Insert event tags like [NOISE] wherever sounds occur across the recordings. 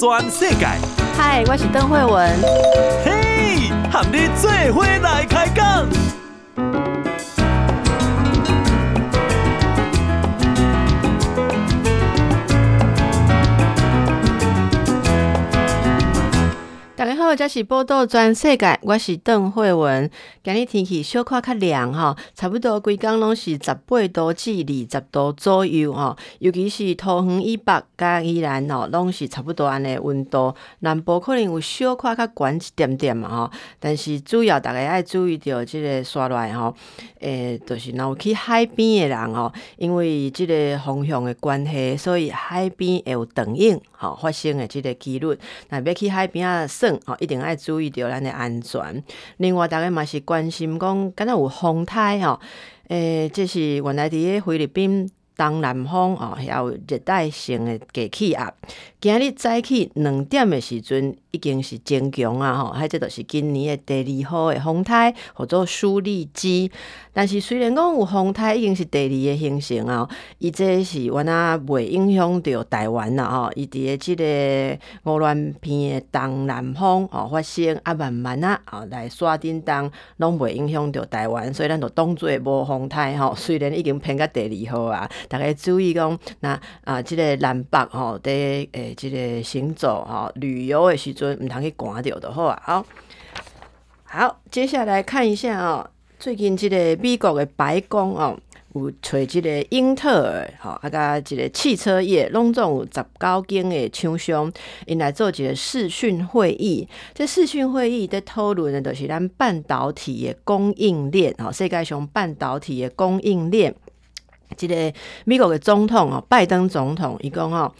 全世界。嗨，我是邓惠文。嘿，和你做伙来开讲。好，这是报道全世界，我是邓惠文。今日天气小可较凉哈，差不多规工拢是十八度至二十度左右哈。尤其是桃园以北甲宜兰哦，拢是差不多安尼温度。南部可能有小可较悬一点点嘛哈，但是主要大家爱注意到这个刷来吼，诶，就是若有去海边的人哦，因为这个风向的关系，所以海边会有长影哈发生的这个几率。那要去海边啊，一定要注意着咱的安全。另外，大家嘛是关心讲，敢若有风台吼，诶，这是原来伫个菲律宾。东南方哦，还有热带性的低气压。今日早起两点的时阵，已经是增强啊！吼，还这都是今年的第二号的风台，或者苏力基。但是虽然讲有风台，已经是第二个形成啊，伊这是原来未影响到台湾啦！吼，伊伫个这个乌乱片的东南方哦发生啊，慢慢啊啊来刷叮当，拢未影响到台湾，所以咱就当做无风台吼。[LAUGHS] 虽然已经偏到第二号啊。大家注意讲，那啊，这个南北吼，在诶，这个行走哈旅游的时阵，唔通去刮掉的好啊。好，好，接下来看一下哦，最近即个美国的白宫哦，有找即个英特尔哈，啊甲即个汽车业拢总有十九间的厂商，因来做一个视讯会议。这视讯会议在讨论的，都是咱半导体的供应链哦，世界上半导体的供应链。这个美国的总统哦，拜登总统伊讲哦，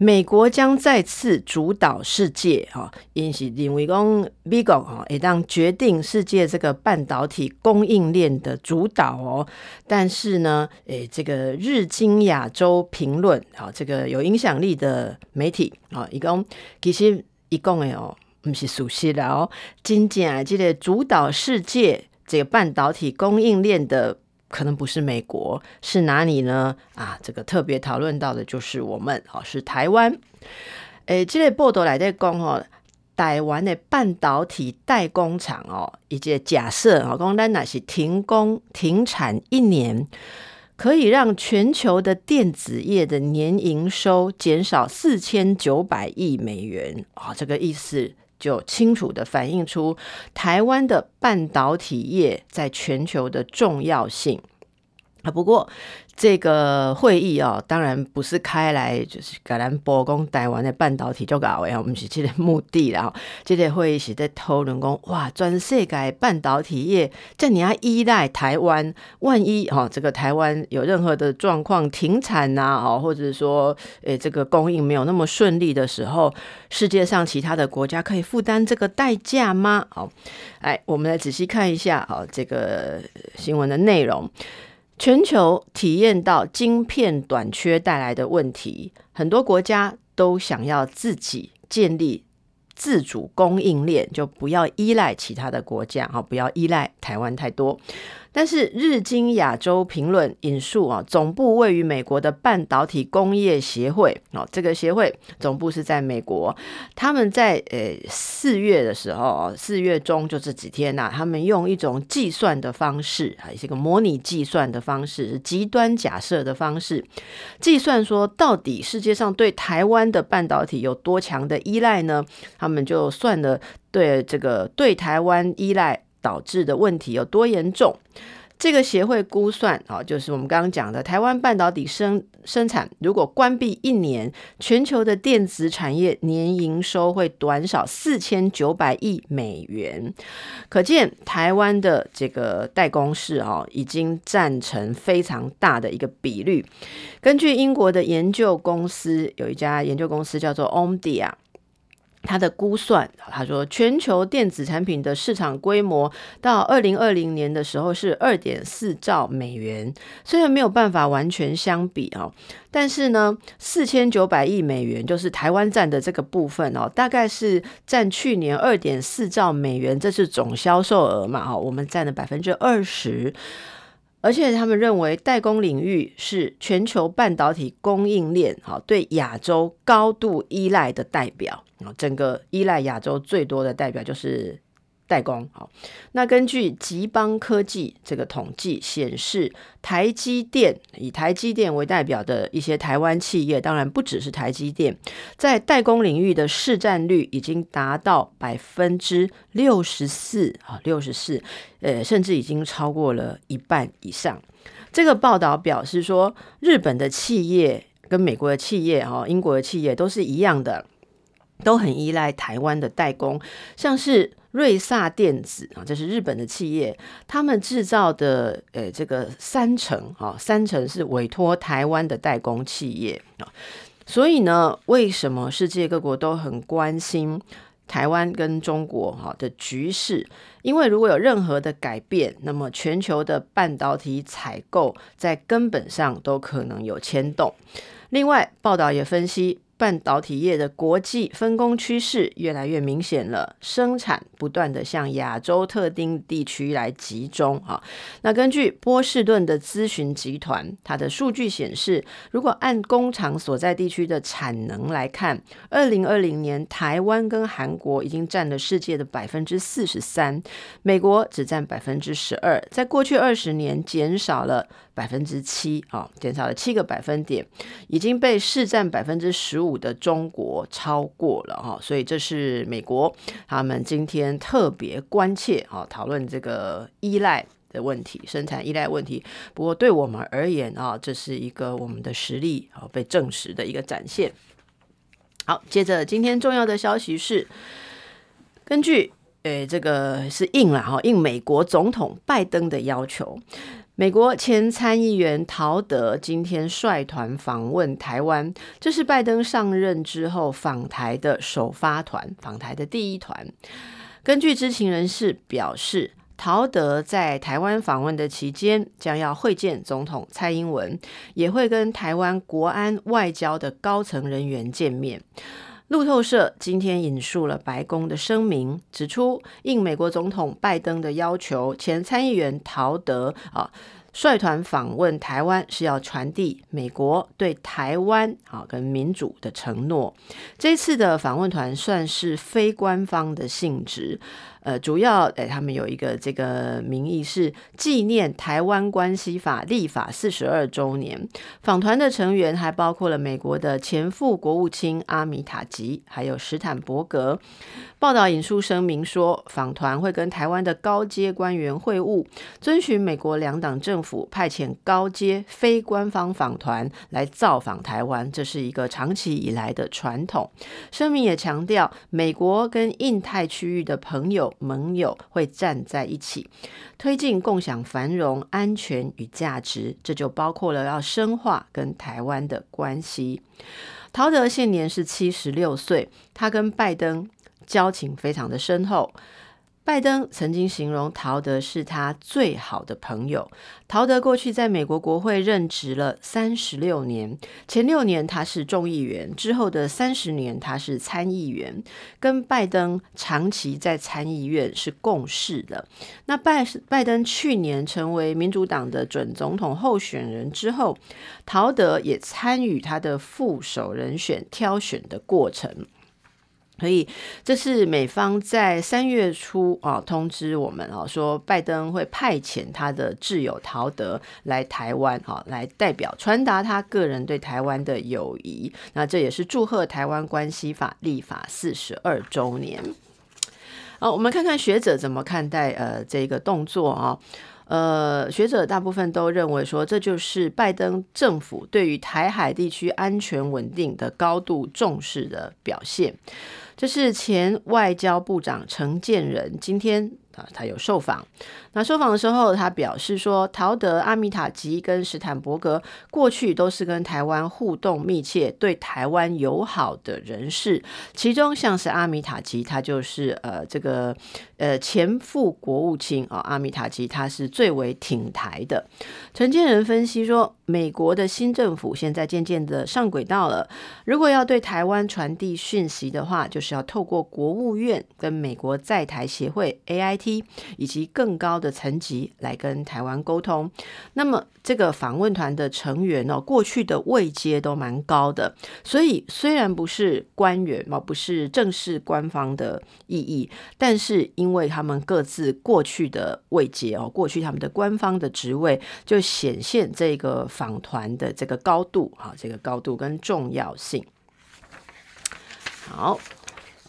美国将再次主导世界哈，因是认为讲美国哈会当决定世界这个半导体供应链的主导哦。但是呢，诶，这个日经亚洲评论啊，这个有影响力的媒体啊，伊讲其实伊讲的哦，不是事实啦哦，真正这个主导世界这个半导体供应链的。可能不是美国，是哪里呢？啊，这个特别讨论到的就是我们，哦，是台湾。诶，这个报道来在讲哦，台湾的半导体代工厂哦，以及假设哦，讲咱那是停工停产一年，可以让全球的电子业的年营收减少四千九百亿美元，哦，这个意思。就清楚的反映出台湾的半导体业在全球的重要性。啊。不过，这个会议哦，当然不是开来就是给咱曝光台湾的半导体就搞诶，我们是这个目的啦。这个会议是在讨论讲，哇，全世界半导体业在你要依赖台湾，万一哈这个台湾有任何的状况停产呐，哦，或者说诶这个供应没有那么顺利的时候，世界上其他的国家可以负担这个代价吗？好，哎我们来仔细看一下啊，这个新闻的内容。全球体验到晶片短缺带来的问题，很多国家都想要自己建立自主供应链，就不要依赖其他的国家，好，不要依赖台湾太多。但是日经亚洲评论引述啊，总部位于美国的半导体工业协会哦，这个协会总部是在美国。他们在呃四月的时候，四月中就这几天呐、他们用一种计算的方式，还是一个模拟计算的方式，极端假设的方式，计算说到底世界上对台湾的半导体有多强的依赖呢？他们就算了对这个对台湾依赖。导致的问题有多严重？这个协会估算啊，就是我们刚刚讲的台湾半导体生生产，如果关闭一年，全球的电子产业年营收会短少四千九百亿美元。可见台湾的这个代工势啊，已经占成非常大的一个比率。根据英国的研究公司，有一家研究公司叫做 Omdia。他的估算，他说全球电子产品的市场规模到二零二零年的时候是二点四兆美元，虽然没有办法完全相比哦，但是呢，四千九百亿美元就是台湾占的这个部分哦，大概是占去年二点四兆美元，这是总销售额嘛？哈，我们占了百分之二十，而且他们认为代工领域是全球半导体供应链哈对亚洲高度依赖的代表。整个依赖亚洲最多的代表就是。代工好，那根据吉邦科技这个统计显示，台积电以台积电为代表的一些台湾企业，当然不只是台积电，在代工领域的市占率已经达到百分之六十四啊，六十四，呃，甚至已经超过了一半以上。这个报道表示说，日本的企业跟美国的企业哈，英国的企业都是一样的，都很依赖台湾的代工，像是。瑞萨电子啊，这是日本的企业，他们制造的呃，这个三成啊，三成是委托台湾的代工企业啊。所以呢，为什么世界各国都很关心台湾跟中国哈的局势？因为如果有任何的改变，那么全球的半导体采购在根本上都可能有牵动。另外，报道也分析。半导体业的国际分工趋势越来越明显了，生产不断的向亚洲特定地区来集中啊。那根据波士顿的咨询集团，它的数据显示，如果按工厂所在地区的产能来看，二零二零年台湾跟韩国已经占了世界的百分之四十三，美国只占百分之十二，在过去二十年减少了。百分之七啊，减少了七个百分点，已经被市占百分之十五的中国超过了哈，所以这是美国他们今天特别关切啊，讨论这个依赖的问题，生产依赖问题。不过对我们而言啊，这是一个我们的实力啊被证实的一个展现。好，接着今天重要的消息是，根据诶这个是应了哈，应美国总统拜登的要求。美国前参议员陶德今天率团访问台湾，这是拜登上任之后访台的首发团，访台的第一团。根据知情人士表示，陶德在台湾访问的期间，将要会见总统蔡英文，也会跟台湾国安外交的高层人员见面。路透社今天引述了白宫的声明，指出应美国总统拜登的要求，前参议员陶德啊率团访问台湾，是要传递美国对台湾啊跟民主的承诺。这次的访问团算是非官方的性质。呃，主要诶，他们有一个这个名义是纪念台湾关系法立法四十二周年。访团的成员还包括了美国的前副国务卿阿米塔吉，还有史坦伯格。报道引述声明说，访团会跟台湾的高阶官员会晤，遵循美国两党政府派遣高阶非官方访团来造访台湾，这是一个长期以来的传统。声明也强调，美国跟印太区域的朋友。盟友会站在一起，推进共享繁荣、安全与价值，这就包括了要深化跟台湾的关系。陶德现年是七十六岁，他跟拜登交情非常的深厚。拜登曾经形容陶德是他最好的朋友。陶德过去在美国国会任职了三十六年，前六年他是众议员，之后的三十年他是参议员，跟拜登长期在参议院是共事的。那拜拜登去年成为民主党的准总统候选人之后，陶德也参与他的副手人选挑选的过程。所以，这是美方在三月初啊通知我们啊，说拜登会派遣他的挚友陶德来台湾啊，来代表传达他个人对台湾的友谊。那这也是祝贺台湾关系法立法四十二周年。好，我们看看学者怎么看待呃这个动作啊。呃，学者大部分都认为说，这就是拜登政府对于台海地区安全稳定的高度重视的表现。这是前外交部长陈建仁今天啊，他有受访。那受访的时候，他表示说，陶德、阿米塔吉跟史坦伯格过去都是跟台湾互动密切、对台湾友好的人士。其中像是阿米塔吉，他就是呃这个呃前副国务卿啊，阿米塔吉他是最为挺台的。陈建仁分析说，美国的新政府现在渐渐的上轨道了。如果要对台湾传递讯息的话，就是要透过国务院跟美国在台协会 AIT 以及更高的层级来跟台湾沟通。那么这个访问团的成员哦，过去的位阶都蛮高的，所以虽然不是官员嘛，不是正式官方的意义，但是因为他们各自过去的位阶哦，过去他们的官方的职位，就显现这个访团的这个高度啊，这个高度跟重要性。好。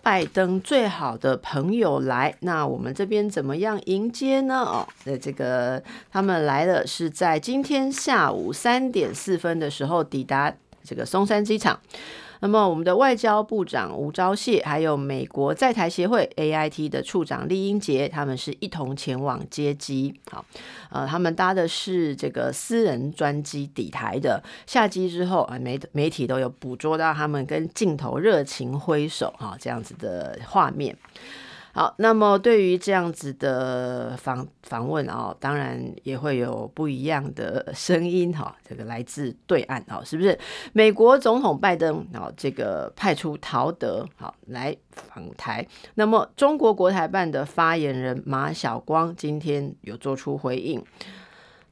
拜登最好的朋友来，那我们这边怎么样迎接呢？哦，那这个他们来了，是在今天下午三点四分的时候抵达这个松山机场。那么，我们的外交部长吴钊燮，还有美国在台协会 AIT 的处长李英杰，他们是一同前往接机。好，呃，他们搭的是这个私人专机抵台的。下机之后，啊，媒媒体都有捕捉到他们跟镜头热情挥手，哈，这样子的画面。好，那么对于这样子的访访问啊，当然也会有不一样的声音哈。这个来自对岸啊，是不是？美国总统拜登啊，这个派出陶德好来访台。那么中国国台办的发言人马晓光今天有做出回应，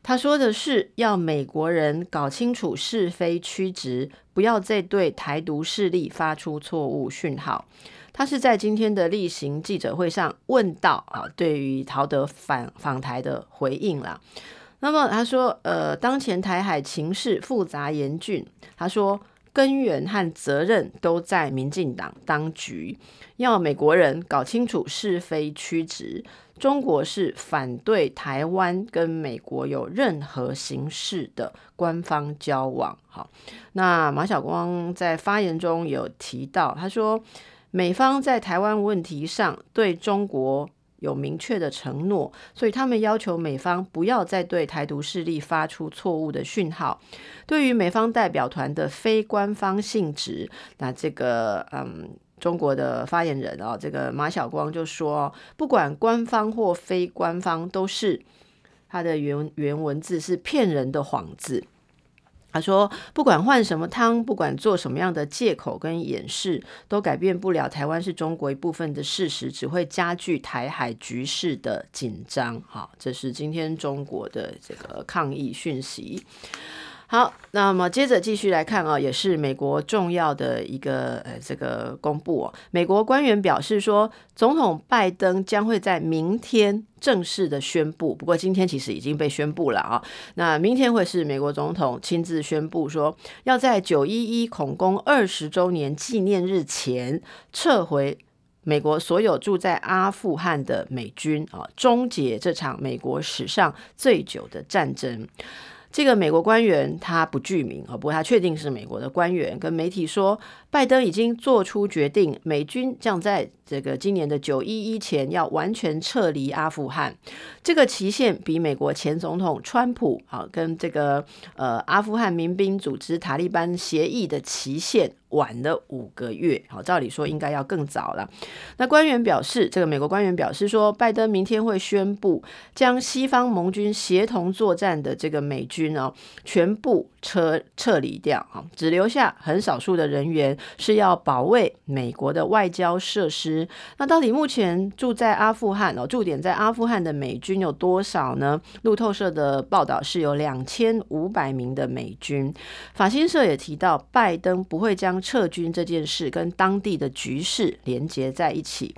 他说的是要美国人搞清楚是非曲直，不要再对台独势力发出错误讯号。他是在今天的例行记者会上问到啊，对于陶德访访台的回应啦。那么他说，呃，当前台海情势复杂严峻，他说根源和责任都在民进党当局，要美国人搞清楚是非曲直。中国是反对台湾跟美国有任何形式的官方交往。好，那马晓光在发言中有提到，他说。美方在台湾问题上对中国有明确的承诺，所以他们要求美方不要再对台独势力发出错误的讯号。对于美方代表团的非官方性质，那这个嗯，中国的发言人啊，这个马晓光就说，不管官方或非官方，都是他的原原文字是骗人的幌子。他说：“不管换什么汤，不管做什么样的借口跟掩饰，都改变不了台湾是中国一部分的事实，只会加剧台海局势的紧张。”好，这是今天中国的这个抗议讯息。好，那么接着继续来看啊，也是美国重要的一个呃这个公布哦。美国官员表示说，总统拜登将会在明天正式的宣布，不过今天其实已经被宣布了啊。那明天会是美国总统亲自宣布说，要在九一一恐攻二十周年纪念日前撤回美国所有住在阿富汗的美军啊，终结这场美国史上最久的战争。这个美国官员他不具名啊，不过他确定是美国的官员，跟媒体说，拜登已经做出决定，美军将在这个今年的九一一前要完全撤离阿富汗。这个期限比美国前总统川普啊跟这个呃阿富汗民兵组织塔利班协议的期限。晚了五个月，好，照理说应该要更早了。那官员表示，这个美国官员表示说，拜登明天会宣布将西方盟军协同作战的这个美军哦，全部撤撤离掉啊，只留下很少数的人员是要保卫美国的外交设施。那到底目前住在阿富汗哦，驻点在阿富汗的美军有多少呢？路透社的报道是有两千五百名的美军。法新社也提到，拜登不会将撤军这件事跟当地的局势连接在一起。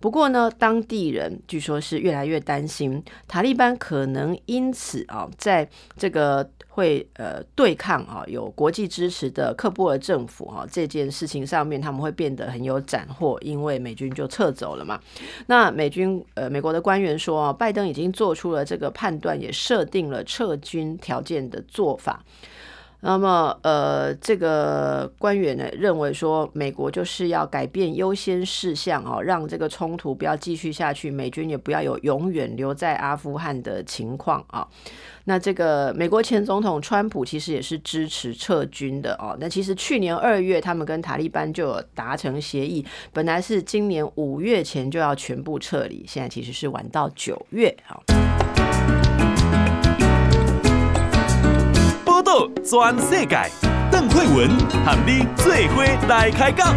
不过呢，当地人据说是越来越担心，塔利班可能因此啊，在这个会呃对抗啊有国际支持的克布尔政府啊这件事情上面，他们会变得很有斩获，因为美军就撤走了嘛。那美军呃美国的官员说啊，拜登已经做出了这个判断，也设定了撤军条件的做法。那么，呃，这个官员呢认为说，美国就是要改变优先事项哦，让这个冲突不要继续下去，美军也不要有永远留在阿富汗的情况啊。那这个美国前总统川普其实也是支持撤军的哦。那其实去年二月，他们跟塔利班就有达成协议，本来是今年五月前就要全部撤离，现在其实是晚到九月啊。全世界，邓惠文和你做伙来开讲。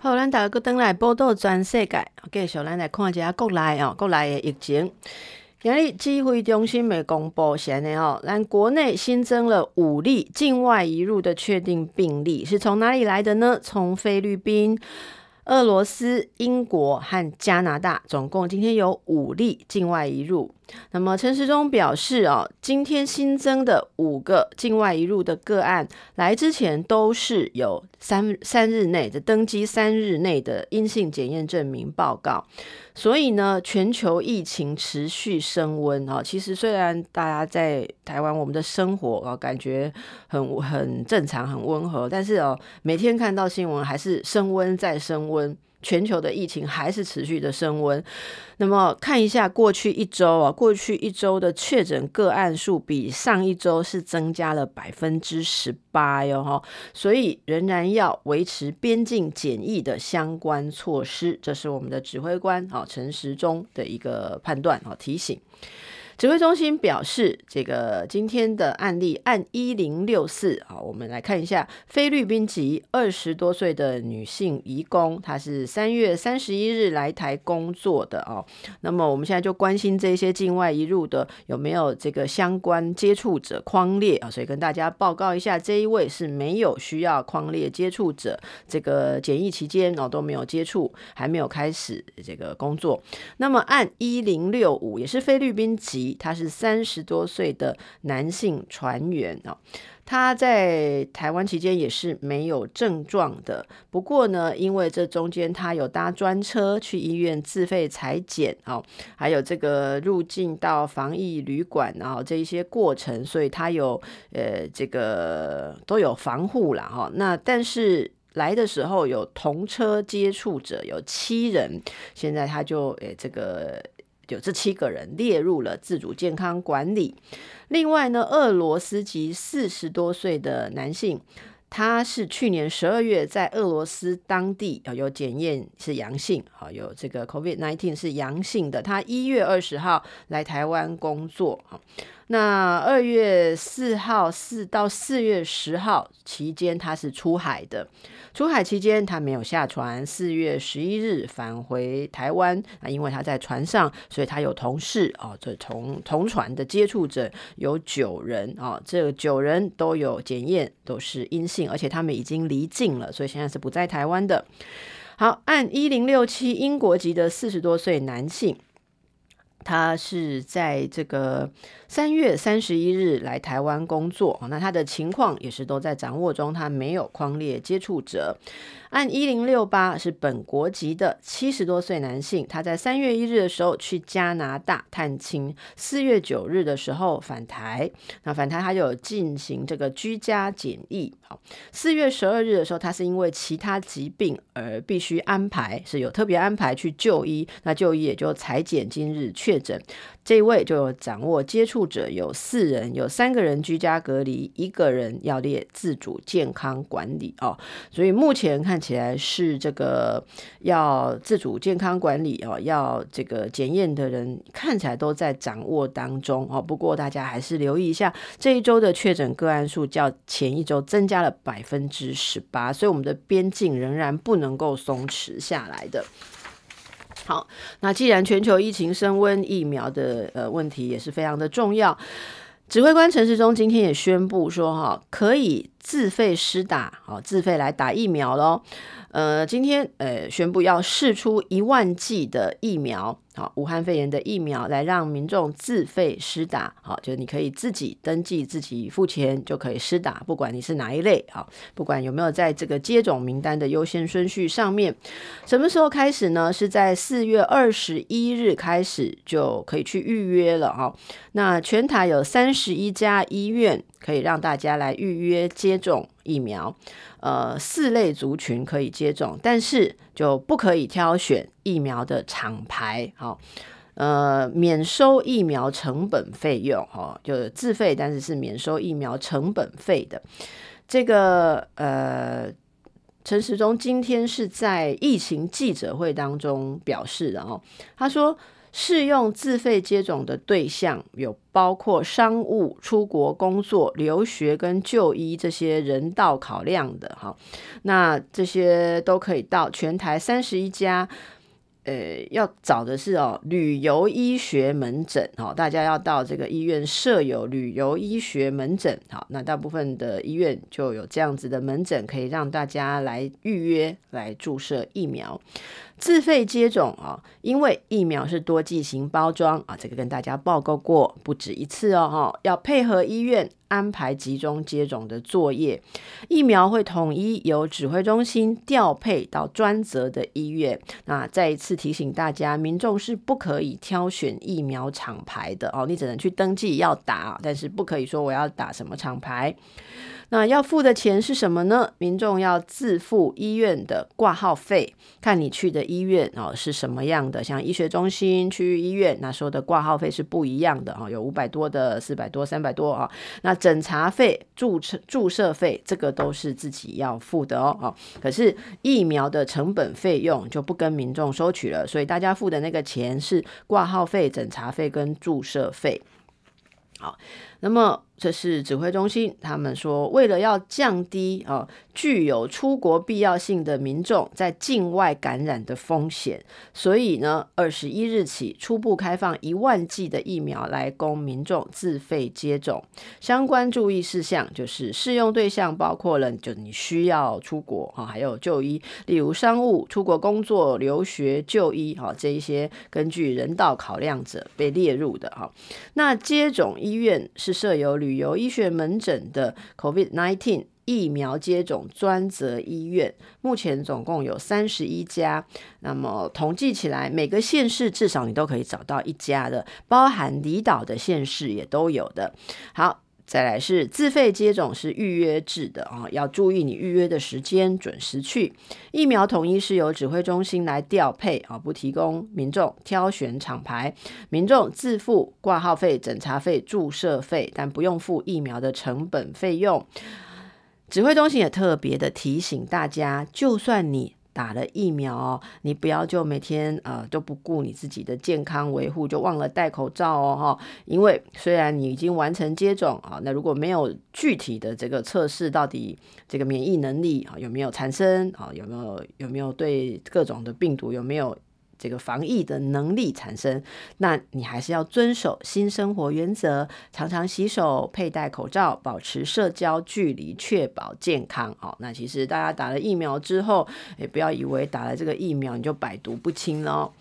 好，咱大家阁登来报道全世界。继续咱来看一下国内哦，国内的疫情。今日指挥中心未公布现在哦，咱国内新增了五例境外移入的确定病例，是从哪里来的呢？从菲律宾。俄罗斯、英国和加拿大总共今天有五例境外移入。那么陈时中表示，哦，今天新增的五个境外移入的个案，来之前都是有三三日内的登机三日内的阴性检验证明报告。所以呢，全球疫情持续升温哦。其实虽然大家在台湾，我们的生活哦感觉很很正常、很温和，但是哦，每天看到新闻还是升温再升温。全球的疫情还是持续的升温。那么看一下过去一周啊，过去一周的确诊个案数比上一周是增加了百分之十八哟哈，所以仍然要维持边境检疫的相关措施，这是我们的指挥官啊陈时中的一个判断啊提醒。指挥中心表示，这个今天的案例按一零六四，好，我们来看一下菲律宾籍二十多岁的女性移工，她是三月三十一日来台工作的哦。那么我们现在就关心这些境外移入的有没有这个相关接触者框列啊？所以跟大家报告一下，这一位是没有需要框列接触者，这个检疫期间哦都没有接触，还没有开始这个工作。那么按一零六五也是菲律宾籍。他是三十多岁的男性船员哦，他在台湾期间也是没有症状的。不过呢，因为这中间他有搭专车去医院自费裁剪哦，还有这个入境到防疫旅馆，然后这一些过程，所以他有呃这个都有防护了哈。那但是来的时候有同车接触者有七人，现在他就诶这个。就这七个人列入了自主健康管理。另外呢，俄罗斯籍四十多岁的男性，他是去年十二月在俄罗斯当地有检验是阳性，好有这个 COVID-19 是阳性的。他一月二十号来台湾工作，那二月四号四到四月十号期间他是出海的。出海期间，他没有下船。四月十一日返回台湾啊，因为他在船上，所以他有同事哦，这同同船的接触者有九人哦，这九人都有检验，都是阴性，而且他们已经离境了，所以现在是不在台湾的。好，按一零六七英国籍的四十多岁男性。他是在这个三月三十一日来台湾工作，那他的情况也是都在掌握中，他没有框列接触者。按一零六八是本国籍的七十多岁男性，他在三月一日的时候去加拿大探亲，四月九日的时候返台，那返台他就有进行这个居家检疫。好，四月十二日的时候，他是因为其他疾病而必须安排，是有特别安排去就医，那就医也就裁检，今日确诊。这一位就有掌握接触者有四人，有三个人居家隔离，一个人要列自主健康管理哦。所以目前看起来是这个要自主健康管理哦，要这个检验的人看起来都在掌握当中哦。不过大家还是留意一下，这一周的确诊个案数较前一周增加了百分之十八，所以我们的边境仍然不能够松弛下来的。好，那既然全球疫情升温，疫苗的呃问题也是非常的重要。指挥官陈时中今天也宣布说，哈，可以自费施打，好，自费来打疫苗喽。呃，今天呃宣布要试出一万剂的疫苗，好，武汉肺炎的疫苗，来让民众自费施打，好，就是你可以自己登记，自己付钱就可以施打，不管你是哪一类，好，不管有没有在这个接种名单的优先顺序上面，什么时候开始呢？是在四月二十一日开始就可以去预约了，哈，那全台有三十一家医院可以让大家来预约接种疫苗。呃，四类族群可以接种，但是就不可以挑选疫苗的厂牌，好，呃，免收疫苗成本费用，哈，就是自费，但是是免收疫苗成本费的。这个呃，陈时中今天是在疫情记者会当中表示的哦，他说。适用自费接种的对象有包括商务、出国工作、留学跟就医这些人道考量的哈，那这些都可以到全台三十一家呃，要找的是哦，旅游医学门诊哦，大家要到这个医院设有旅游医学门诊，好，那大部分的医院就有这样子的门诊，可以让大家来预约来注射疫苗。自费接种啊，因为疫苗是多剂型包装啊，这个跟大家报告过不止一次哦，哈，要配合医院安排集中接种的作业，疫苗会统一由指挥中心调配到专责的医院。那再一次提醒大家，民众是不可以挑选疫苗厂牌的哦，你只能去登记要打，但是不可以说我要打什么厂牌。那要付的钱是什么呢？民众要自付医院的挂号费，看你去的医院哦是什么样的，像医学中心、区域医院，那收的挂号费是不一样的哦，有五百多的、四百多、三百多啊。那诊查费、注册注射费，这个都是自己要付的哦。哦，可是疫苗的成本费用就不跟民众收取了，所以大家付的那个钱是挂号费、诊查费跟注射费。好，那么。这是指挥中心，他们说，为了要降低啊具有出国必要性的民众在境外感染的风险，所以呢，二十一日起初步开放一万剂的疫苗来供民众自费接种。相关注意事项就是适用对象包括了，就你需要出国哈，还有就医，例如商务、出国工作、留学、就医哈，这一些根据人道考量者被列入的哈。那接种医院是设有旅旅游医学门诊的 COVID-19 疫苗接种专责医院，目前总共有三十一家。那么统计起来，每个县市至少你都可以找到一家的，包含离岛的县市也都有的。好。再来是自费接种是预约制的啊，要注意你预约的时间，准时去。疫苗统一是由指挥中心来调配啊，不提供民众挑选厂牌，民众自付挂号费、诊查费、注射费，但不用付疫苗的成本费用。指挥中心也特别的提醒大家，就算你。打了疫苗哦，你不要就每天呃都不顾你自己的健康维护，就忘了戴口罩哦哈。因为虽然你已经完成接种啊，那如果没有具体的这个测试，到底这个免疫能力啊有没有产生啊，有没有有没有对各种的病毒有没有？这个防疫的能力产生，那你还是要遵守新生活原则，常常洗手、佩戴口罩、保持社交距离，确保健康。哦，那其实大家打了疫苗之后，也不要以为打了这个疫苗你就百毒不侵了哦。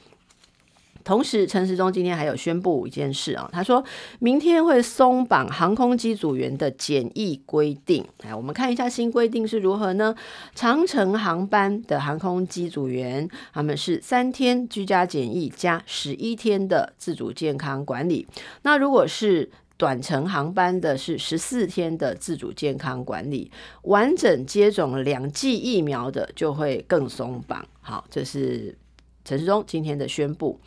同时，陈时中今天还有宣布一件事啊，他说明天会松绑航空机组员的检疫规定。来，我们看一下新规定是如何呢？长程航班的航空机组员，他们是三天居家检疫加十一天的自主健康管理。那如果是短程航班的，是十四天的自主健康管理。完整接种两剂疫苗的，就会更松绑。好，这是。陈世忠今天的宣布，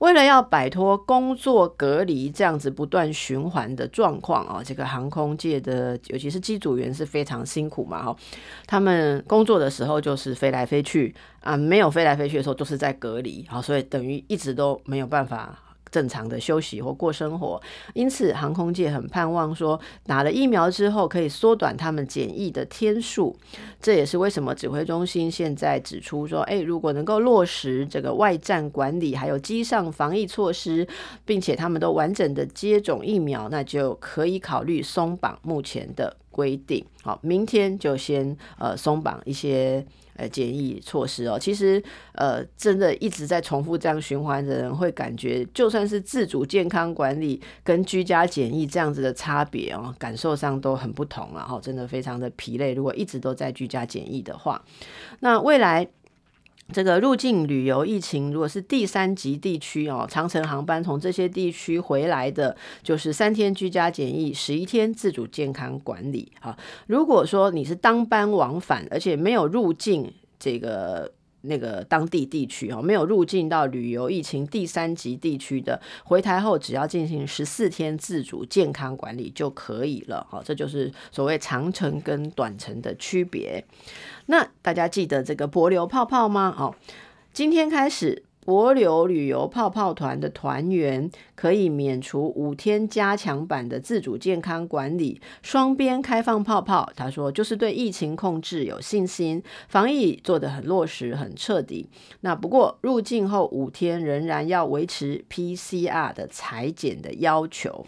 为了要摆脱工作隔离这样子不断循环的状况啊，这个航空界的尤其是机组员是非常辛苦嘛哈，他们工作的时候就是飞来飞去啊，没有飞来飞去的时候都是在隔离啊，所以等于一直都没有办法。正常的休息或过生活，因此航空界很盼望说，打了疫苗之后可以缩短他们检疫的天数。这也是为什么指挥中心现在指出说，诶，如果能够落实这个外站管理，还有机上防疫措施，并且他们都完整的接种疫苗，那就可以考虑松绑目前的规定。好，明天就先呃松绑一些。呃，检疫措施哦，其实呃，真的一直在重复这样循环的人，会感觉就算是自主健康管理跟居家检疫这样子的差别哦，感受上都很不同了哈，真的非常的疲累。如果一直都在居家检疫的话，那未来。这个入境旅游疫情，如果是第三级地区哦，长程航班从这些地区回来的，就是三天居家检疫，十一天自主健康管理啊。如果说你是当班往返，而且没有入境这个那个当地地区哦，没有入境到旅游疫情第三级地区的，回台后只要进行十四天自主健康管理就可以了。好，这就是所谓长程跟短程的区别。那大家记得这个帛琉泡泡吗？哦，今天开始帛琉旅游泡泡团的团员可以免除五天加强版的自主健康管理，双边开放泡泡。他说，就是对疫情控制有信心，防疫做得很落实、很彻底。那不过入境后五天仍然要维持 PCR 的采检的要求。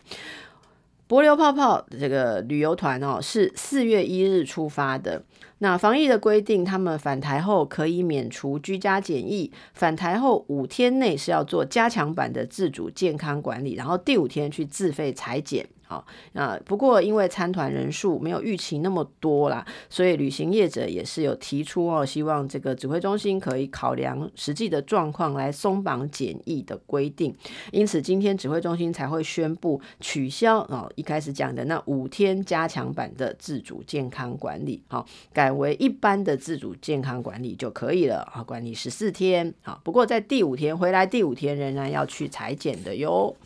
帛琉泡泡这个旅游团哦，是四月一日出发的。那防疫的规定，他们返台后可以免除居家检疫，返台后五天内是要做加强版的自主健康管理，然后第五天去自费裁剪。好，那不过因为参团人数没有预期那么多啦，所以旅行业者也是有提出哦，希望这个指挥中心可以考量实际的状况来松绑检疫的规定。因此，今天指挥中心才会宣布取消哦，一开始讲的那五天加强版的自主健康管理，好，改为一般的自主健康管理就可以了啊，管理十四天。好，不过在第五天回来，第五天仍然要去采检的哟。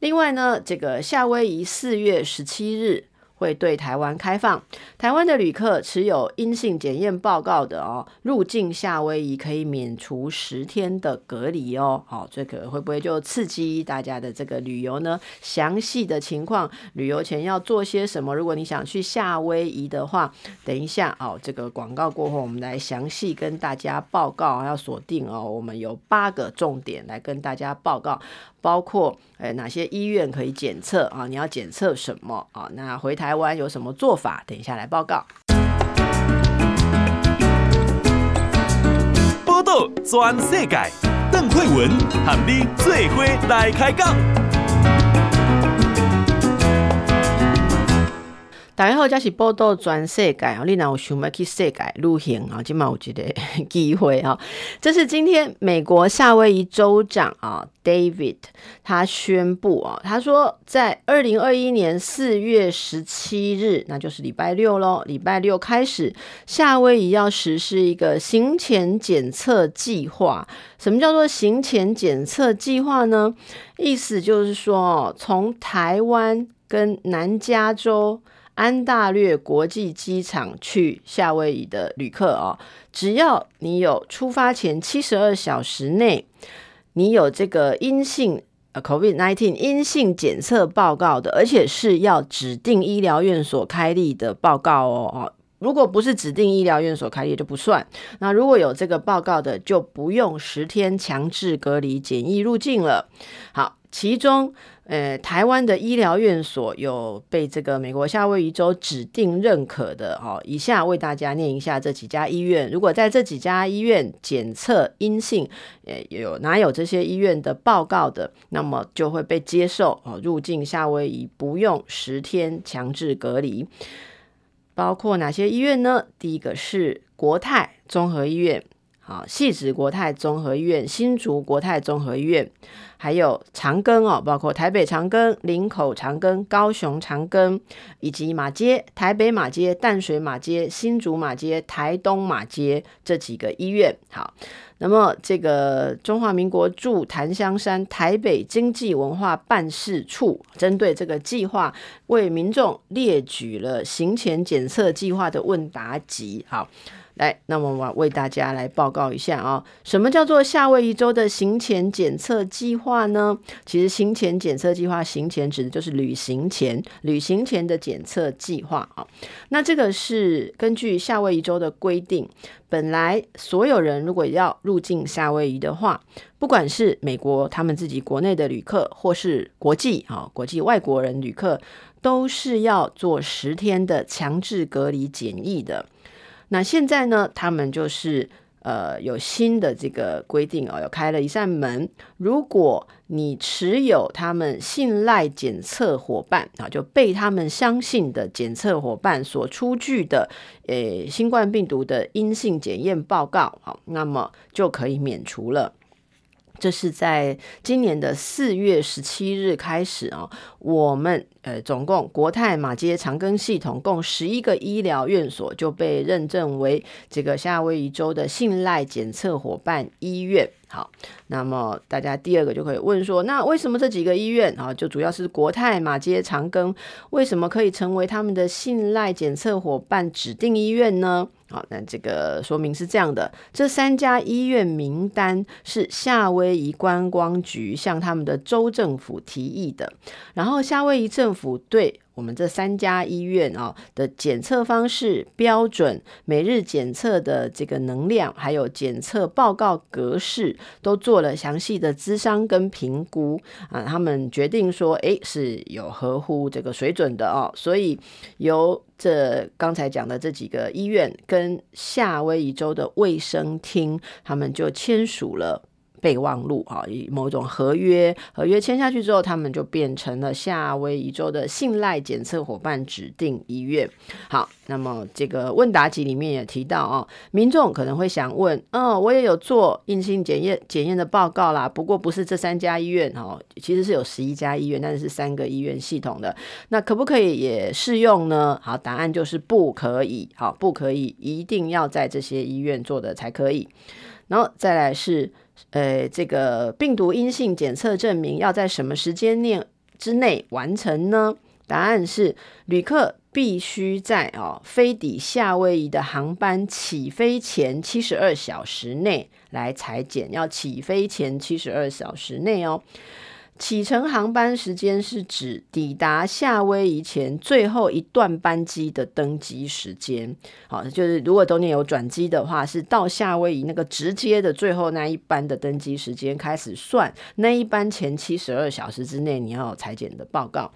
另外呢，这个夏威夷四月十七日会对台湾开放，台湾的旅客持有阴性检验报告的哦，入境夏威夷可以免除十天的隔离哦。好，这个会不会就刺激大家的这个旅游呢？详细的情况，旅游前要做些什么？如果你想去夏威夷的话，等一下哦，这个广告过后，我们来详细跟大家报告。要锁定哦，我们有八个重点来跟大家报告。包括诶哪些医院可以检测啊？你要检测什么啊？那回台湾有什么做法？等一下来报告。报道全世界，邓惠文喊你最伙来开讲。大家好，这是报道全世界哦。你若有想要去世界旅行啊，今嘛有这个 [LAUGHS] 机会啊。这是今天美国夏威夷州长啊，David 他宣布啊，他说在二零二一年四月十七日，那就是礼拜六喽。礼拜六开始，夏威夷要实施一个行前检测计划。什么叫做行前检测计划呢？意思就是说，从台湾跟南加州。安大略国际机场去夏威夷的旅客哦，只要你有出发前七十二小时内，你有这个阴性呃 COVID-19 阴性检测报告的，而且是要指定医疗院所开立的报告哦哦，如果不是指定医疗院所开立就不算。那如果有这个报告的，就不用十天强制隔离检疫入境了。好，其中。呃，台湾的医疗院所有被这个美国夏威夷州指定认可的哦，以下为大家念一下这几家医院。如果在这几家医院检测阴性，呃，有哪有这些医院的报告的，那么就会被接受哦，入境夏威夷不用十天强制隔离。包括哪些医院呢？第一个是国泰综合医院。好，汐止国泰综合医院、新竹国泰综合医院，还有长庚哦，包括台北长庚、林口长庚、高雄长庚，以及马街、台北马街、淡水马街、新竹马街、台东马街这几个医院。好，那么这个中华民国驻檀香山台北经济文化办事处针对这个计划，为民众列举了行前检测计划的问答集。好。来，那么我为大家来报告一下啊、什么叫做夏威夷州的行前检测计划呢？其实行前检测计划，行前指的就是旅行前，旅行前的检测计划啊。那这个是根据夏威夷州的规定，本来所有人如果要入境夏威夷的话，不管是美国他们自己国内的旅客，或是国际啊国际外国人旅客，都是要做十天的强制隔离检疫的。那现在呢，他们就是呃有新的这个规定哦，有开了一扇门。如果你持有他们信赖检测伙伴啊，就被他们相信的检测伙伴所出具的呃新冠病毒的阴性检验报告，好，那么就可以免除了。这是在今年的四月十七日开始啊，我们呃总共国泰马街长庚系统共十一个医疗院所就被认证为这个夏威夷州的信赖检测伙伴医院。好，那么大家第二个就可以问说，那为什么这几个医院啊，就主要是国泰、马街、长庚，为什么可以成为他们的信赖检测伙伴指定医院呢？好，那这个说明是这样的：这三家医院名单是夏威夷观光局向他们的州政府提议的，然后夏威夷政府对我们这三家医院啊的检测方式标准、每日检测的这个能量，还有检测报告格式，都做了详细的咨商跟评估啊。他们决定说，诶，是有合乎这个水准的哦，所以由这刚才讲的这几个医院跟夏威夷州的卫生厅，他们就签署了。备忘录啊，以某种合约，合约签下去之后，他们就变成了夏威夷州的信赖检测伙伴指定医院。好，那么这个问答集里面也提到哦，民众可能会想问，哦，我也有做硬性检验检验的报告啦，不过不是这三家医院哦，其实是有十一家医院，但是是三个医院系统的，那可不可以也适用呢？好，答案就是不可以，好，不可以，一定要在这些医院做的才可以。然后再来是。呃，这个病毒阴性检测证明要在什么时间内之内完成呢？答案是，旅客必须在哦飞抵夏威夷的航班起飞前七十二小时内来采检，要起飞前七十二小时内哦。启程航班时间是指抵达夏威夷前最后一段班机的登机时间。好，就是如果中间有转机的话，是到夏威夷那个直接的最后那一班的登机时间开始算，那一班前七十二小时之内你要有裁剪的报告。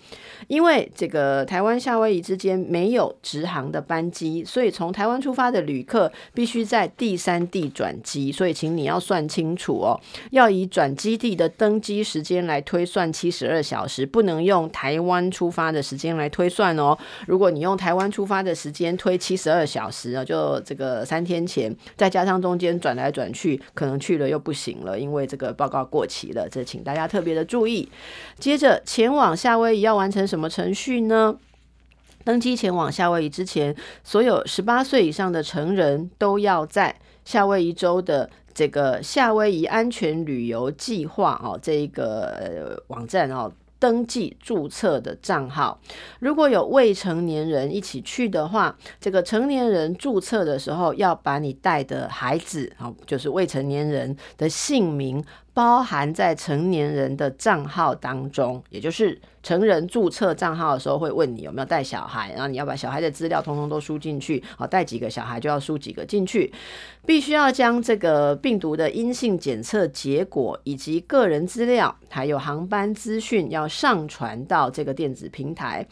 因为这个台湾夏威夷之间没有直航的班机，所以从台湾出发的旅客必须在第三地转机。所以请你要算清楚哦，要以转机地的登机时间来。推算七十二小时，不能用台湾出发的时间来推算哦。如果你用台湾出发的时间推七十二小时啊，就这个三天前，再加上中间转来转去，可能去了又不行了，因为这个报告过期了。这请大家特别的注意。接着前往夏威夷要完成什么程序呢？登机前往夏威夷之前，所有十八岁以上的成人都要在夏威夷州的。这个夏威夷安全旅游计划哦，这一个网站哦，登记注册的账号。如果有未成年人一起去的话，这个成年人注册的时候要把你带的孩子哦，就是未成年人的姓名。包含在成年人的账号当中，也就是成人注册账号的时候会问你有没有带小孩，然后你要把小孩的资料通通都输进去。好，带几个小孩就要输几个进去，必须要将这个病毒的阴性检测结果以及个人资料，还有航班资讯要上传到这个电子平台。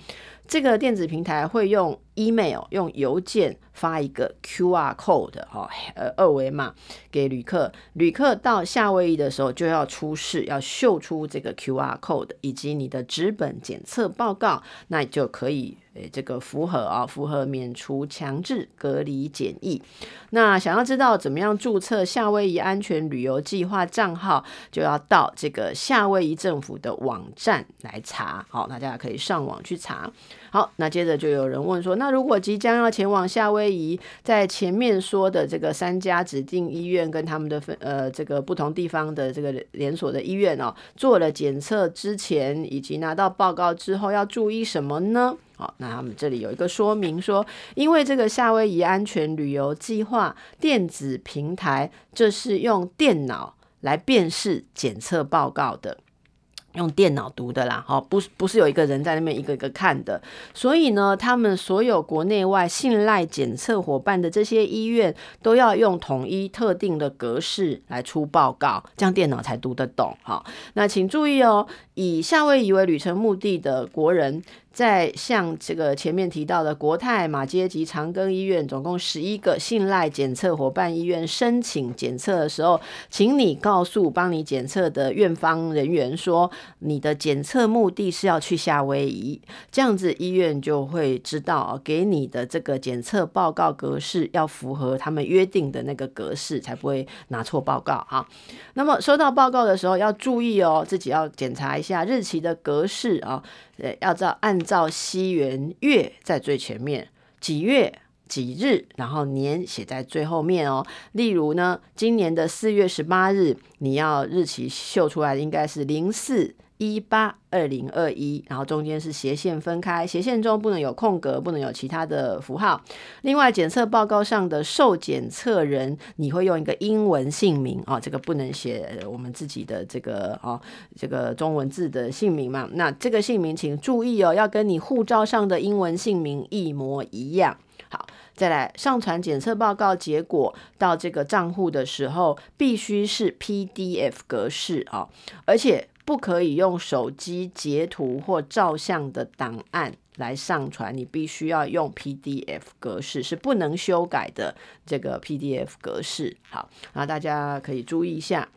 这个电子平台会用 email 用邮件发一个 QR code 哈，呃，二维码给旅客。旅客到夏威夷的时候就要出示，要秀出这个 QR code 以及你的纸本检测报告，那就可以。诶，这个符合啊，符合免除强制隔离检疫。那想要知道怎么样注册夏威夷安全旅游计划账号，就要到这个夏威夷政府的网站来查。好，大家可以上网去查。好，那接着就有人问说，那如果即将要前往夏威夷，在前面说的这个三家指定医院跟他们的分呃这个不同地方的这个连锁的医院哦，做了检测之前以及拿到报告之后，要注意什么呢？好，那他们这里有一个说明说，因为这个夏威夷安全旅游计划电子平台，这是用电脑来辨识检测报告的。用电脑读的啦，好，不是不是有一个人在那边一个一个看的，所以呢，他们所有国内外信赖检测伙伴的这些医院都要用统一特定的格式来出报告，这样电脑才读得懂。哈，那请注意哦，以夏威夷为旅程目的的国人。在向这个前面提到的国泰、马街及长庚医院，总共十一个信赖检测伙伴医院申请检测的时候，请你告诉帮你检测的院方人员说，你的检测目的是要去夏威夷，这样子医院就会知道，给你的这个检测报告格式要符合他们约定的那个格式，才不会拿错报告啊。那么收到报告的时候要注意哦，自己要检查下日期的格式啊。呃，要照按照西元月在最前面，几月几日，然后年写在最后面哦。例如呢，今年的四月十八日，你要日期秀出来应该是零四一八二零二一，然后中间是斜线分开，斜线中不能有空格，不能有其他的符号。另外，检测报告上的受检测人，你会用一个英文姓名哦，这个不能写我们自己的这个哦，这个中文字的姓名嘛。那这个姓名请注意哦，要跟你护照上的英文姓名一模一样。好，再来上传检测报告结果到这个账户的时候，必须是 PDF 格式哦，而且。不可以用手机截图或照相的档案来上传，你必须要用 PDF 格式，是不能修改的这个 PDF 格式。好，那大家可以注意一下。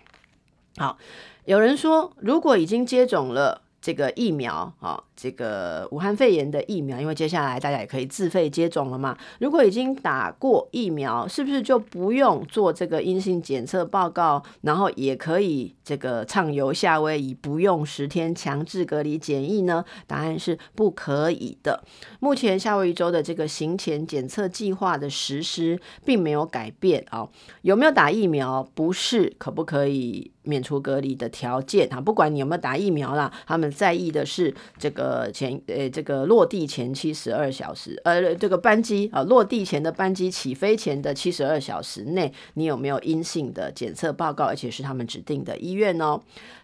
好，有人说，如果已经接种了这个疫苗，啊。这个武汉肺炎的疫苗，因为接下来大家也可以自费接种了嘛。如果已经打过疫苗，是不是就不用做这个阴性检测报告，然后也可以这个畅游夏威夷，不用十天强制隔离检疫呢？答案是不可以的。目前夏威夷州的这个行前检测计划的实施并没有改变哦。有没有打疫苗不是可不可以免除隔离的条件啊？不管你有没有打疫苗啦，他们在意的是这个。前呃，这个落地前七十二小时，呃，这个班机啊，落地前的班机起飞前的七十二小时内，你有没有阴性的检测报告，而且是他们指定的医院哦。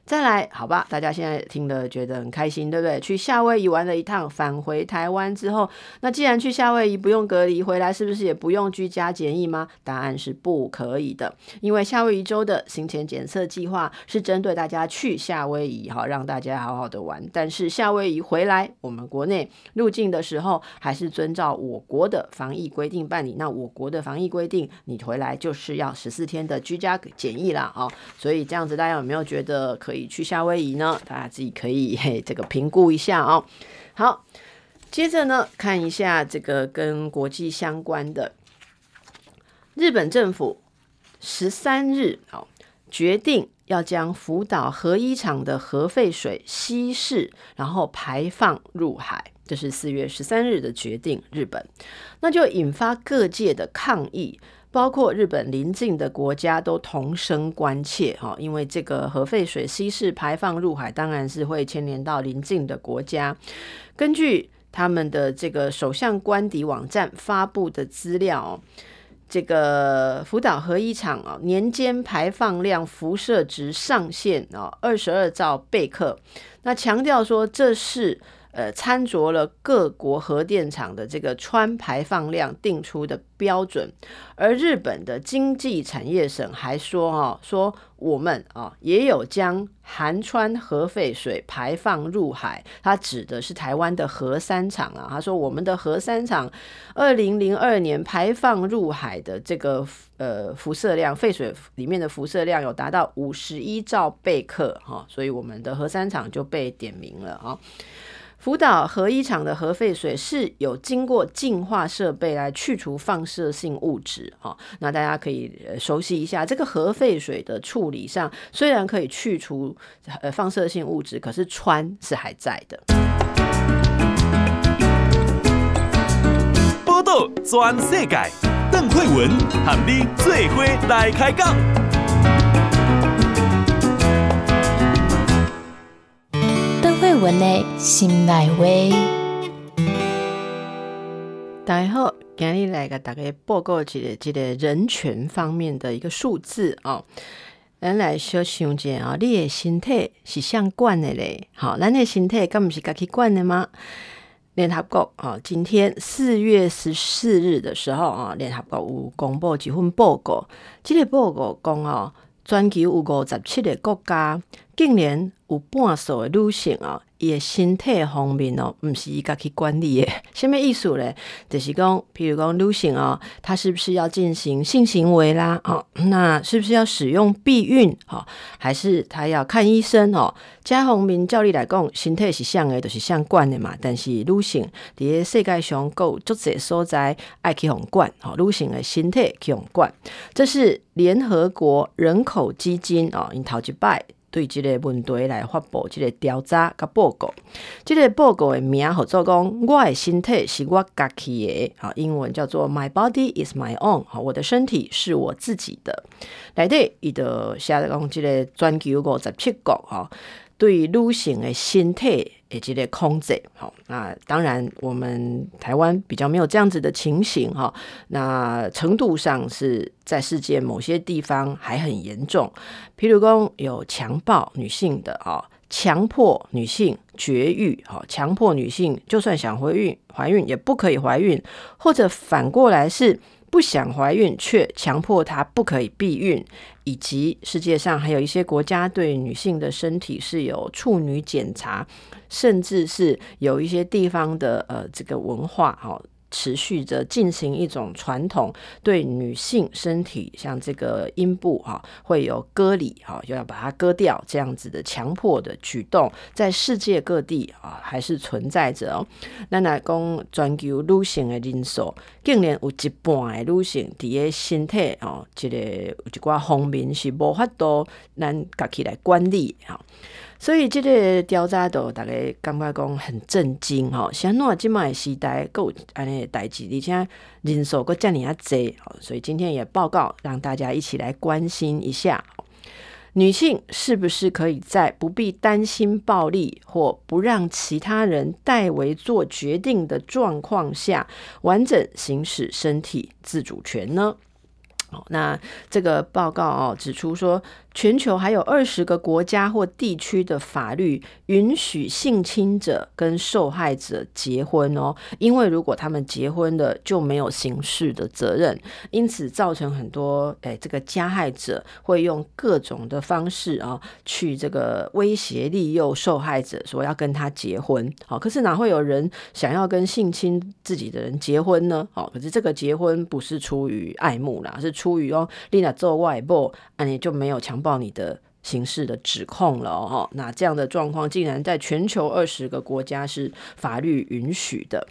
再来，好吧，大家现在听了觉得很开心，对不对？去夏威夷玩了一趟，返回台湾之后，那既然去夏威夷不用隔离，回来是不是也不用居家检疫吗？答案是不可以的，因为夏威夷州的行前检测计划是针对大家去夏威夷，好让大家好好的玩。但是夏威夷回来，我们国内入境的时候，还是遵照我国的防疫规定办理。那我国的防疫规定，你回来就是要十四天的居家检疫啦。哦，所以这样子大家有没有觉得可可以去夏威夷呢？大家自己可以 [LAUGHS] 嘿这个评估一下哦。好，接着呢，看一下这个跟国际相关的，日本政府十三日哦决定要将福岛核一厂的核废水稀释，然后排放入海。这是四月十三日的决定，日本那就引发各界的抗议。包括日本邻近的国家都同声关切哈，因为这个核废水稀释排放入海，当然是会牵连到邻近的国家。根据他们的这个首相官邸网站发布的资料，这个福岛核一厂啊，年间排放量辐射值上限啊，二十二兆贝克。那强调说这是。呃，参酌了各国核电厂的这个川排放量定出的标准，而日本的经济产业省还说，哦，说我们啊也有将含氚核废水排放入海，它指的是台湾的核三厂啊。他说我们的核三厂二零零二年排放入海的这个呃辐射量，废水里面的辐射量有达到五十一兆贝克哈，所以我们的核三厂就被点名了啊。福岛核一厂的核废水是有经过净化设备来去除放射性物质，哈，那大家可以熟悉一下这个核废水的处理上，虽然可以去除呃放射性物质，可是氚是还在的。报道全世界，邓惠文和你最伙来开讲。文的心内话，大家好，今日来给大家报告一个一个人权方面的一个数字哦。咱来小想一下啊，你的身体是相管的嘞？好，咱的身体敢不是自己管的吗？联合国啊，今天四月十四日的时候啊，联合国有公布一份报告，这个报告讲哦，全球有五十七个国家，竟然有半数的女性啊。伊的身体方面哦，毋是伊家去管理的，[LAUGHS] 什物意思咧？就是讲，譬如讲女性哦，她是不是要进行性行为啦？哦，那是不是要使用避孕？哦，还是她要看医生？哦，这方面照理来讲，身体是相的，就是相管的嘛。但是女性伫个世界上够足侪所在爱去互管，哦，女性的身体去互管，这是联合国人口基金哦，因头一摆。对这个问题来发布这个调查甲报告。这个报告的名号做讲，我诶身体是我家己诶，好，英文叫做 My body is my own，好，我的身体是我自己的。来对，伊就写讲这个全球五十七国，哈。对女性的身体以及的控制，好，那当然我们台湾比较没有这样子的情形哈，那程度上是在世界某些地方还很严重，譬如说有强暴女性的啊，强迫女性绝育，好，强迫女性就算想怀孕，怀孕也不可以怀孕，或者反过来是。不想怀孕，却强迫她不可以避孕，以及世界上还有一些国家对女性的身体是有处女检查，甚至是有一些地方的呃这个文化哈。持续着进行一种传统，对女性身体，像这个阴部哈，会有割礼哈，就要把它割掉这样子的强迫的举动，在世界各地啊还是存在着哦。那来讲全球女性的人数，竟然有一半的女性伫个身体哦，这个有一寡方面是无法度咱家己来管理哈。所以这个调查都大家感觉讲很震惊哈，像那今麦时代够安尼代志，而且人数够这么啊多，所以今天也报告让大家一起来关心一下，女性是不是可以在不必担心暴力或不让其他人代为做决定的状况下，完整行使身体自主权呢？那这个报告哦指出说，全球还有二十个国家或地区的法律允许性侵者跟受害者结婚哦，因为如果他们结婚了，就没有刑事的责任，因此造成很多诶这个加害者会用各种的方式啊去这个威胁利诱受害者说要跟他结婚，好，可是哪会有人想要跟性侵自己的人结婚呢？好，可是这个结婚不是出于爱慕啦，是出于哦，丽娜做外婆，那你就没有强报你的刑事的指控了哦。那这样的状况竟然在全球二十个国家是法律允许的。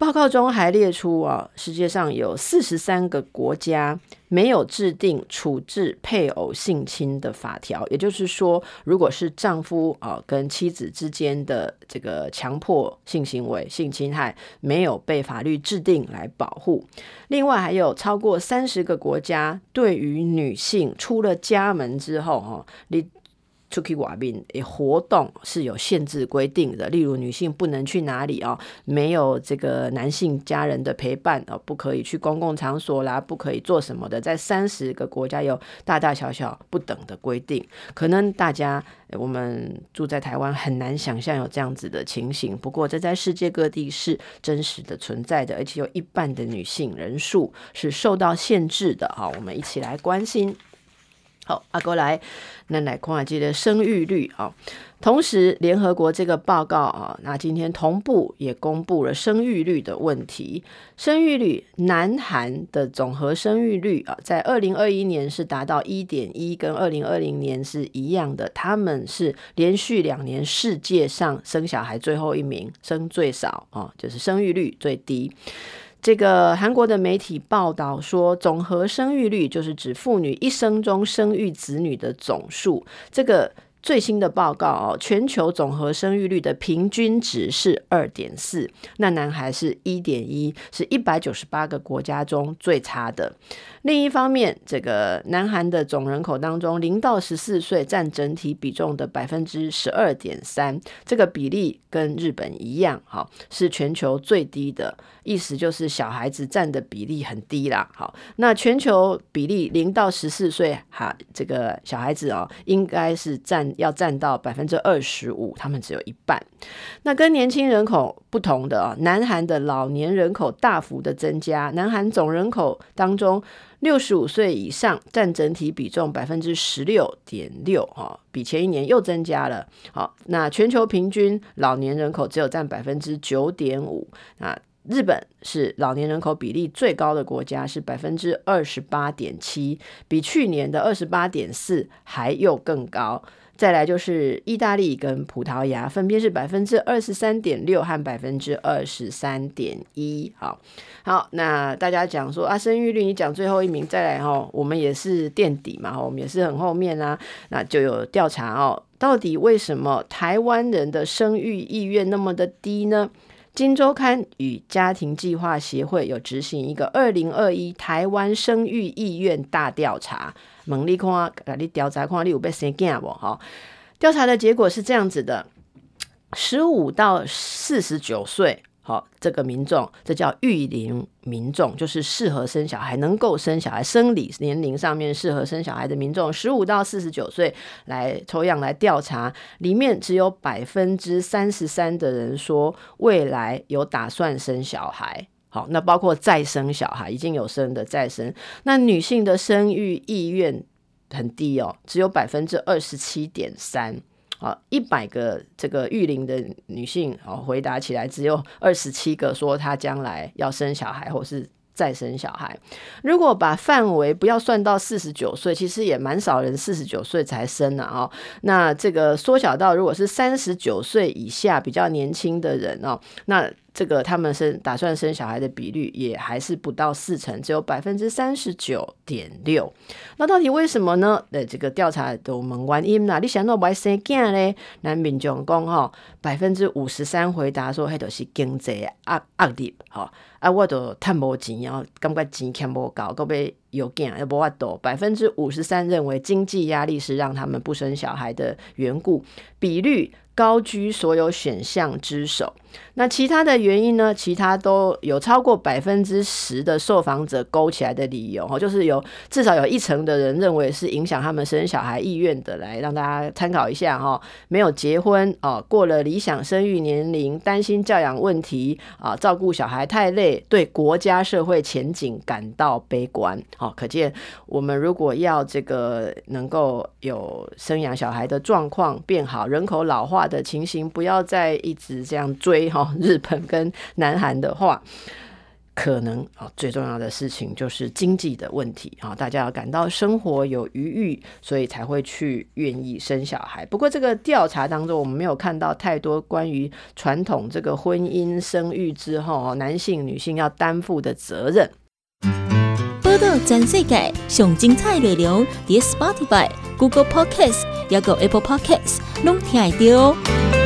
报告中还列出啊，世界上有四十三个国家没有制定处置配偶性侵的法条，也就是说，如果是丈夫啊跟妻子之间的这个强迫性行为、性侵害，没有被法律制定来保护。另外，还有超过三十个国家对于女性出了家门之后，哈，你。出去外面诶，活动是有限制规定的，例如女性不能去哪里哦，没有这个男性家人的陪伴哦，不可以去公共场所啦，不可以做什么的，在三十个国家有大大小小不等的规定。可能大家我们住在台湾很难想象有这样子的情形，不过这在世界各地是真实的存在的，而且有一半的女性人数是受到限制的。好，我们一起来关心。好，阿哥来，那来看这个生育率啊。同时，联合国这个报告啊，那今天同步也公布了生育率的问题。生育率，南韩的总和生育率啊，在二零二一年是达到一点一，跟二零二零年是一样的。他们是连续两年世界上生小孩最后一名，生最少啊，就是生育率最低。这个韩国的媒体报道说，总和生育率就是指妇女一生中生育子女的总数。这个。最新的报告哦，全球总和生育率的平均值是二点四，那男孩是一点一，是一百九十八个国家中最差的。另一方面，这个南韩的总人口当中，零到十四岁占整体比重的百分之十二点三，这个比例跟日本一样，哈，是全球最低的。意思就是小孩子占的比例很低啦。好，那全球比例零到十四岁哈，这个小孩子哦，应该是占。要占到百分之二十五，他们只有一半。那跟年轻人口不同的啊，南韩的老年人口大幅的增加。南韩总人口当中，六十五岁以上占整体比重百分之十六点六，哈，比前一年又增加了。好，那全球平均老年人口只有占百分之九点五。啊，日本是老年人口比例最高的国家，是百分之二十八点七，比去年的二十八点四还又更高。再来就是意大利跟葡萄牙，分别是百分之二十三点六和百分之二十三点一。好，好，那大家讲说啊，生育率你讲最后一名，再来哈，我们也是垫底嘛，我们也是很后面啊。那就有调查哦，到底为什么台湾人的生育意愿那么的低呢？金周刊与家庭计划协会有执行一个二零二一台湾生育意愿大调查。猛力看，啊，你调查看，你有被生囝不？哈，调查的结果是这样子的：十五到四十九岁，好，这个民众，这叫育龄民众，就是适合生小孩、能够生小孩、生理年龄上面适合生小孩的民众，十五到四十九岁来抽样来调查，里面只有百分之三十三的人说未来有打算生小孩。好，那包括再生小孩，已经有生的再生，那女性的生育意愿很低哦，只有百分之二十七点三。好，一百个这个育龄的女性，好，回答起来只有二十七个说她将来要生小孩或是再生小孩。如果把范围不要算到四十九岁，其实也蛮少人四十九岁才生的啊。那这个缩小到如果是三十九岁以下比较年轻的人哦，那。这个他们生打算生小孩的比率也还是不到四成，只有百分之三十九点六。那到底为什么呢？呃，这个调查都问原因啦。你想到不生囝呢？男民众讲哈，百分之五十三回答说，迄都是经济压压力哈。啊，我都趁无钱，然后感觉钱欠无够，个要有囝又无法度。百分之五十三认为经济压力是让他们不生小孩的缘故，比率高居所有选项之首。那其他的原因呢？其他都有超过百分之十的受访者勾起来的理由，就是有至少有一成的人认为是影响他们生小孩意愿的，来让大家参考一下哈。没有结婚哦，过了理想生育年龄，担心教养问题啊，照顾小孩太累，对国家社会前景感到悲观。好，可见我们如果要这个能够有生养小孩的状况变好，人口老化的情形不要再一直这样追。哈，[LAUGHS] 日本跟南韩的话，可能啊最重要的事情就是经济的问题啊，大家要感到生活有余裕，所以才会去愿意生小孩。不过这个调查当中，我们没有看到太多关于传统这个婚姻生育之后，男性女性要担负的责任。报道全世界上精彩内容，伫 Spotify、Google Podcasts，还有 Apple Podcasts，拢听得到。